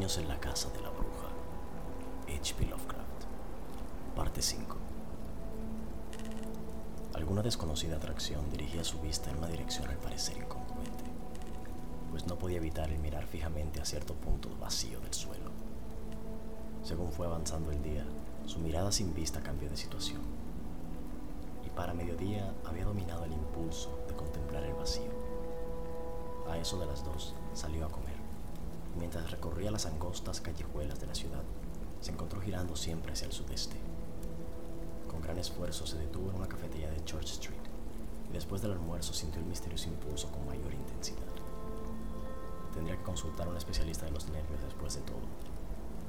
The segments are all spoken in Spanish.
sueños en la casa de la bruja. H.P. Lovecraft. Parte 5. Alguna desconocida atracción dirigía su vista en una dirección al parecer incongruente, pues no podía evitar el mirar fijamente a cierto punto vacío del suelo. Según fue avanzando el día, su mirada sin vista cambió de situación, y para mediodía había dominado el impulso de contemplar el vacío. A eso de las dos salió a comer mientras recorría las angostas callejuelas de la ciudad, se encontró girando siempre hacia el sudeste. Con gran esfuerzo se detuvo en una cafetería de Church Street y después del almuerzo sintió el misterioso impulso con mayor intensidad. Tendría que consultar a un especialista de los nervios después de todo,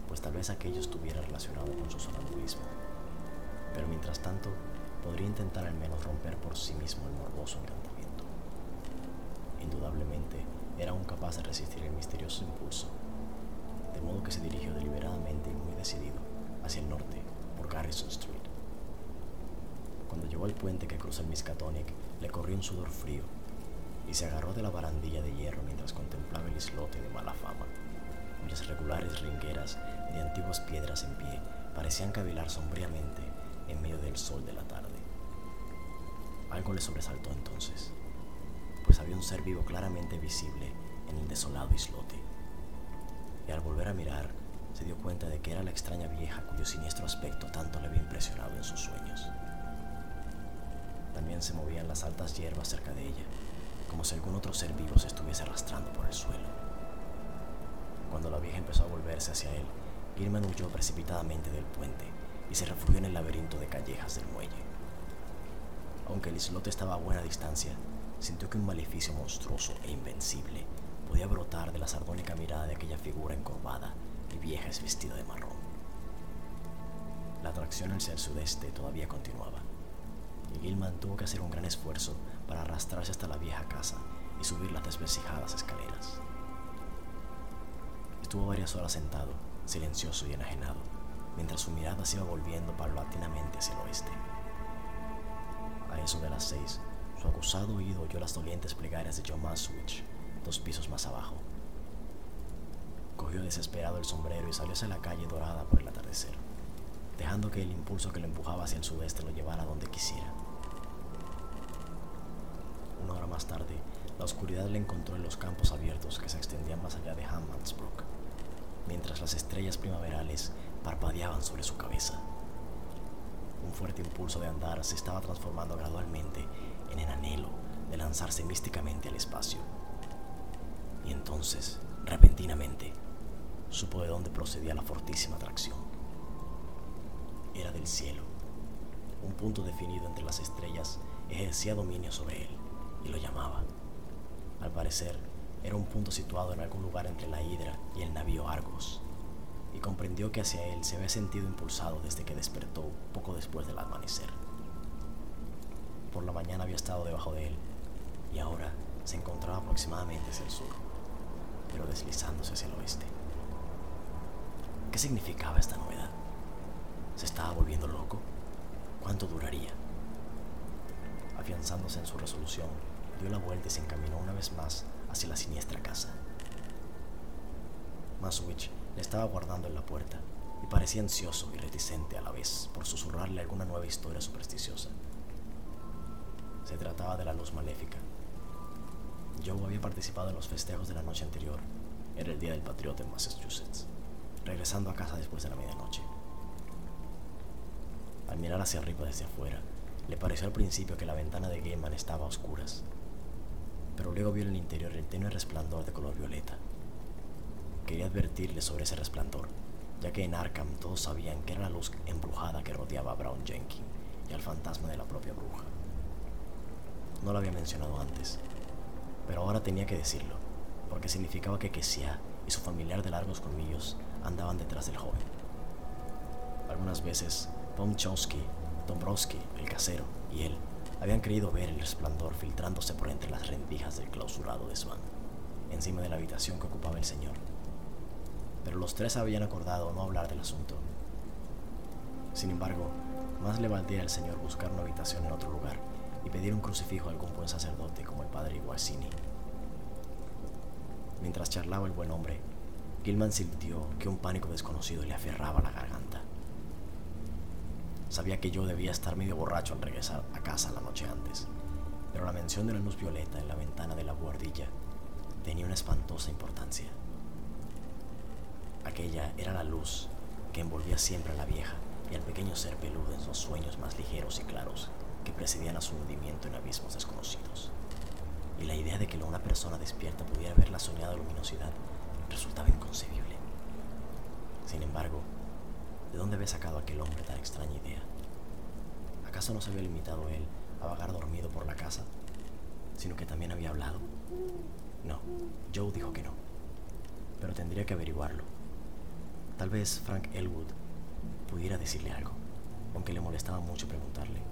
pues tal vez aquello estuviera relacionado con su sonambulismo. Pero mientras tanto, podría intentar al menos romper por sí mismo el morboso encantamiento. Indudablemente, era aún capaz de resistir el misterioso impulso, de modo que se dirigió deliberadamente y muy decidido hacia el norte por Garrison Street. Cuando llegó al puente que cruza el Miskatonic, le corrió un sudor frío y se agarró de la barandilla de hierro mientras contemplaba el islote de mala fama, cuyas regulares ringueras de antiguas piedras en pie parecían cavilar sombríamente en medio del sol de la tarde. Algo le sobresaltó entonces pues había un ser vivo claramente visible en el desolado islote. Y al volver a mirar, se dio cuenta de que era la extraña vieja cuyo siniestro aspecto tanto le había impresionado en sus sueños. También se movían las altas hierbas cerca de ella, como si algún otro ser vivo se estuviese arrastrando por el suelo. Cuando la vieja empezó a volverse hacia él, Gilman huyó precipitadamente del puente y se refugió en el laberinto de callejas del muelle. Aunque el islote estaba a buena distancia, sintió que un maleficio monstruoso e invencible podía brotar de la sardónica mirada de aquella figura encorvada y vieja es vestida de marrón. La atracción hacia el sudeste todavía continuaba, y Gilman tuvo que hacer un gran esfuerzo para arrastrarse hasta la vieja casa y subir las desvestijadas escaleras. Estuvo varias horas sentado, silencioso y enajenado, mientras su mirada se iba volviendo paulatinamente hacia el oeste. A eso de las seis, su acusado oído oyó las dolientes plegarias de John Maswich, dos pisos más abajo. Cogió desesperado el sombrero y salió hacia la calle dorada por el atardecer, dejando que el impulso que lo empujaba hacia el sudeste lo llevara donde quisiera. Una hora más tarde, la oscuridad le encontró en los campos abiertos que se extendían más allá de Hammansbrook, mientras las estrellas primaverales parpadeaban sobre su cabeza. Un fuerte impulso de andar se estaba transformando gradualmente en el anhelo de lanzarse místicamente al espacio. Y entonces, repentinamente, supo de dónde procedía la fortísima atracción. Era del cielo. Un punto definido entre las estrellas ejercía dominio sobre él y lo llamaba. Al parecer, era un punto situado en algún lugar entre la hidra y el navío Argos, y comprendió que hacia él se había sentido impulsado desde que despertó poco después del amanecer por la mañana había estado debajo de él y ahora se encontraba aproximadamente hacia el sur, pero deslizándose hacia el oeste. ¿Qué significaba esta novedad? ¿Se estaba volviendo loco? ¿Cuánto duraría? Afianzándose en su resolución, dio la vuelta y se encaminó una vez más hacia la siniestra casa. Maswich le estaba guardando en la puerta y parecía ansioso y reticente a la vez por susurrarle alguna nueva historia supersticiosa. Se trataba de la luz maléfica. Joe había participado en los festejos de la noche anterior. Era el día del patriota en Massachusetts, regresando a casa después de la medianoche. Al mirar hacia arriba desde afuera, le pareció al principio que la ventana de Gaiman estaba a oscuras, pero luego vio en el interior el tenue resplandor de color violeta. Quería advertirle sobre ese resplandor, ya que en Arkham todos sabían que era la luz embrujada que rodeaba a Brown Jenkins y al fantasma de la propia bruja. No lo había mencionado antes, Pero ahora tenía que decirlo, porque significaba que Kessia y su familiar de largos colmillos andaban detrás del joven. Algunas veces, Pomchowski, Dombrowski, el casero, y él habían creído ver el resplandor filtrándose por entre las rendijas del clausurado desván, encima de la habitación que ocupaba el señor. Pero los tres habían acordado no hablar del asunto. Sin embargo, más le valdría al señor buscar una habitación en otro lugar y pedir un crucifijo a algún buen sacerdote como el padre Iguacini. Mientras charlaba el buen hombre, Gilman sintió que un pánico desconocido le aferraba la garganta. Sabía que yo debía estar medio borracho al regresar a casa la noche antes, pero la mención de la luz violeta en la ventana de la buhardilla tenía una espantosa importancia. Aquella era la luz que envolvía siempre a la vieja y al pequeño ser peludo en los sueños más ligeros y claros que precedían a su hundimiento en abismos desconocidos. Y la idea de que una persona despierta pudiera ver la soñada luminosidad resultaba inconcebible. Sin embargo, ¿de dónde había sacado aquel hombre tan extraña idea? ¿Acaso no se había limitado él a vagar dormido por la casa, sino que también había hablado? No, Joe dijo que no, pero tendría que averiguarlo. Tal vez Frank Elwood pudiera decirle algo, aunque le molestaba mucho preguntarle.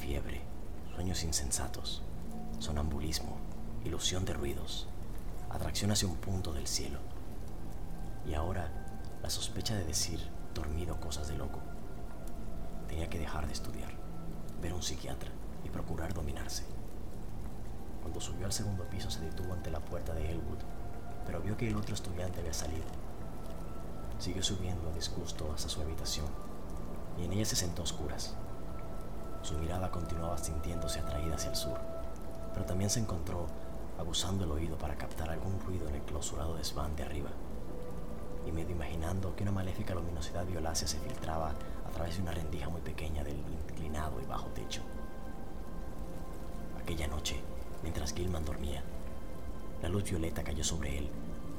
Fiebre, sueños insensatos, sonambulismo, ilusión de ruidos, atracción hacia un punto del cielo. Y ahora la sospecha de decir dormido cosas de loco. Tenía que dejar de estudiar, ver a un psiquiatra y procurar dominarse. Cuando subió al segundo piso se detuvo ante la puerta de Elwood, pero vio que el otro estudiante había salido Siguió subiendo a disgusto hasta su habitación y en ella se sentó a oscuras. Su mirada continuaba sintiéndose atraída hacia el sur, pero también se encontró abusando el oído para captar algún ruido en el clausurado desván de arriba, y medio imaginando que una maléfica luminosidad violácea se filtraba a través de una rendija muy pequeña del inclinado y bajo techo. Aquella noche, mientras Gilman dormía, la luz violeta cayó sobre él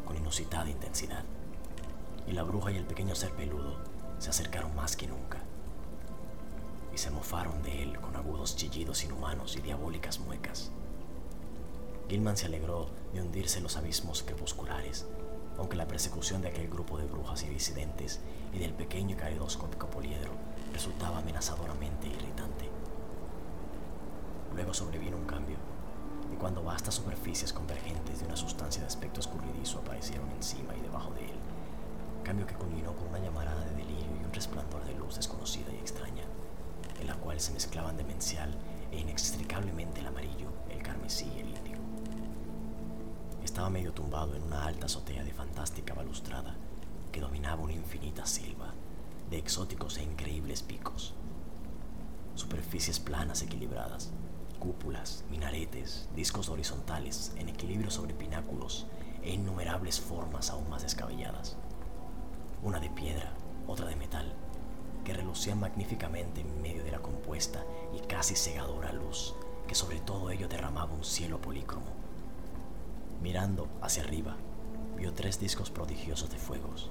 con inusitada intensidad y la bruja y el pequeño ser peludo se acercaron más que nunca se mofaron de él con agudos chillidos inhumanos y diabólicas muecas. Gilman se alegró de hundirse en los abismos crepusculares, aunque la persecución de aquel grupo de brujas y disidentes y del pequeño y caleidoscópico poliedro resultaba amenazadoramente irritante. Luego sobrevino un cambio, y cuando vastas superficies convergentes de una sustancia de aspecto escurridizo aparecieron encima y debajo de él, cambio que culminó con una llamarada de delirio y un resplandor de luz desconocida y extraña, se mezclaban demencial e inextricablemente el amarillo, el carmesí y el índigo. Estaba medio tumbado en una alta azotea de fantástica balustrada que dominaba una infinita silva de exóticos e increíbles picos, superficies planas equilibradas, cúpulas, minaretes, discos horizontales en equilibrio sobre pináculos e innumerables formas aún más descabelladas una de piedra, otra de metal, que relucían magníficamente en medio de la compuesta y casi cegadora luz que sobre todo ello derramaba un cielo polícromo. Mirando hacia arriba, vio tres discos prodigiosos de fuegos,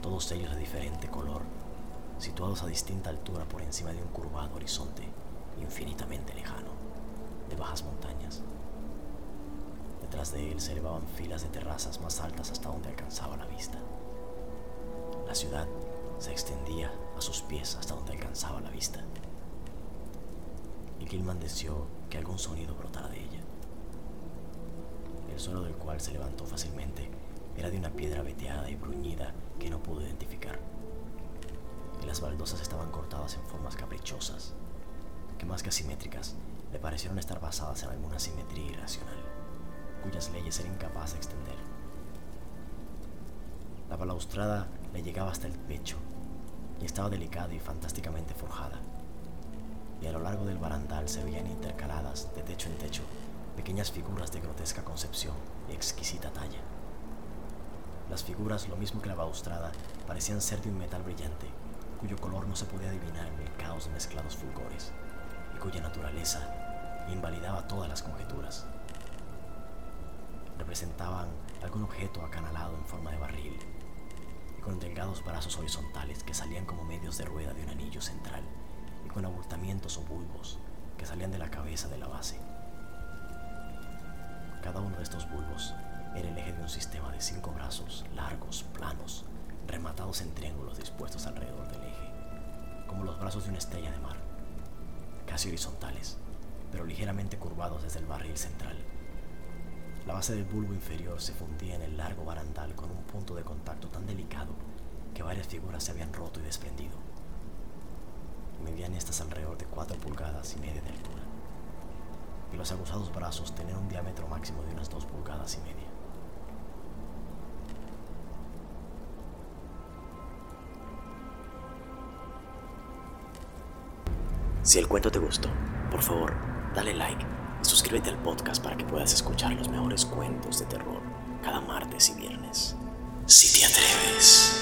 todos ellos de diferente color, situados a distinta altura por encima de un curvado horizonte infinitamente lejano, de bajas montañas. Detrás de él se elevaban filas de terrazas más altas hasta donde alcanzaba la vista. La ciudad se extendía a sus pies hasta donde alcanzaba la vista. Y Gilman deseó que algún sonido brotara de ella. El suelo del cual se levantó fácilmente era de una piedra veteada y bruñida que no pudo identificar. Y las baldosas estaban cortadas en formas caprichosas, que más que asimétricas, le parecieron estar basadas en alguna simetría irracional, cuyas leyes era incapaz de extender. La balaustrada le llegaba hasta el pecho y estaba delicada y fantásticamente forjada. Y a lo largo del barandal se veían intercaladas, de techo en techo, pequeñas figuras de grotesca concepción y exquisita talla. Las figuras, lo mismo que la balaustrada, parecían ser de un metal brillante, cuyo color no se podía adivinar en el caos de mezclados fulgores, y cuya naturaleza invalidaba todas las conjeturas. Representaban algún objeto acanalado en forma de barril, con delgados brazos horizontales que salían como medios de rueda de un anillo central y con abultamientos o bulbos que salían de la cabeza de la base. Cada uno de estos bulbos era el eje de un sistema de cinco brazos largos, planos, rematados en triángulos dispuestos alrededor del eje, como los brazos de una estrella de mar, casi horizontales, pero ligeramente curvados desde el barril central. La base del bulbo inferior se fundía en el largo barandal con un punto de contacto tan delicado que varias figuras se habían roto y desprendido. Medían estas alrededor de 4 pulgadas y media de altura, y los aguzados brazos tenían un diámetro máximo de unas 2 pulgadas y media. Si el cuento te gustó, por favor, dale like suscríbete al podcast para que puedas escuchar los mejores cuentos de terror cada martes y viernes. Si te atreves.